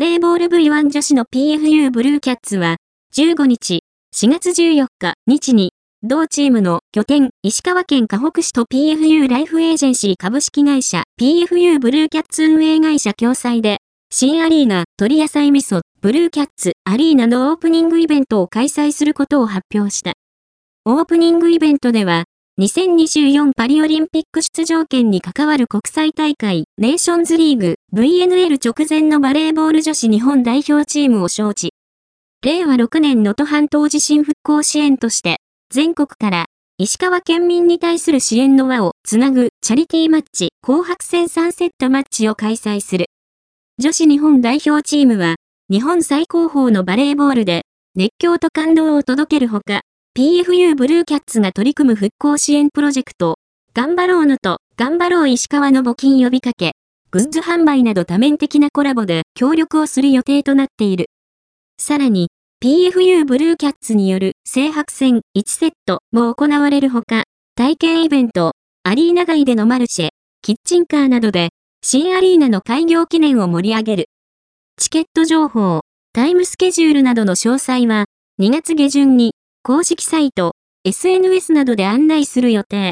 レーボール V1 女子の PFU ブルーキャッツは、15日、4月14日、日に、同チームの拠点、石川県河北市と PFU ライフエージェンシー株式会社 PFU ブルーキャッツ運営会社共催で、新アリーナ、鳥野菜味噌、ブルーキャッツアリーナのオープニングイベントを開催することを発表した。オープニングイベントでは、2024パリオリンピック出場権に関わる国際大会、ネーションズリーグ、VNL 直前のバレーボール女子日本代表チームを招致。令和6年能登半島地震復興支援として、全国から石川県民に対する支援の輪をつなぐチャリティーマッチ紅白戦3セットマッチを開催する。女子日本代表チームは日本最高峰のバレーボールで熱狂と感動を届けるほか、PFU ブルーキャッツが取り組む復興支援プロジェクト、頑張ろうのと頑張ろう石川の募金呼びかけ、グッズ販売など多面的なコラボで協力をする予定となっている。さらに、PFU ブルーキャッツによる青白戦1セットも行われるほか、体験イベント、アリーナ街でのマルシェ、キッチンカーなどで、新アリーナの開業記念を盛り上げる。チケット情報、タイムスケジュールなどの詳細は、2月下旬に、公式サイト、SNS などで案内する予定。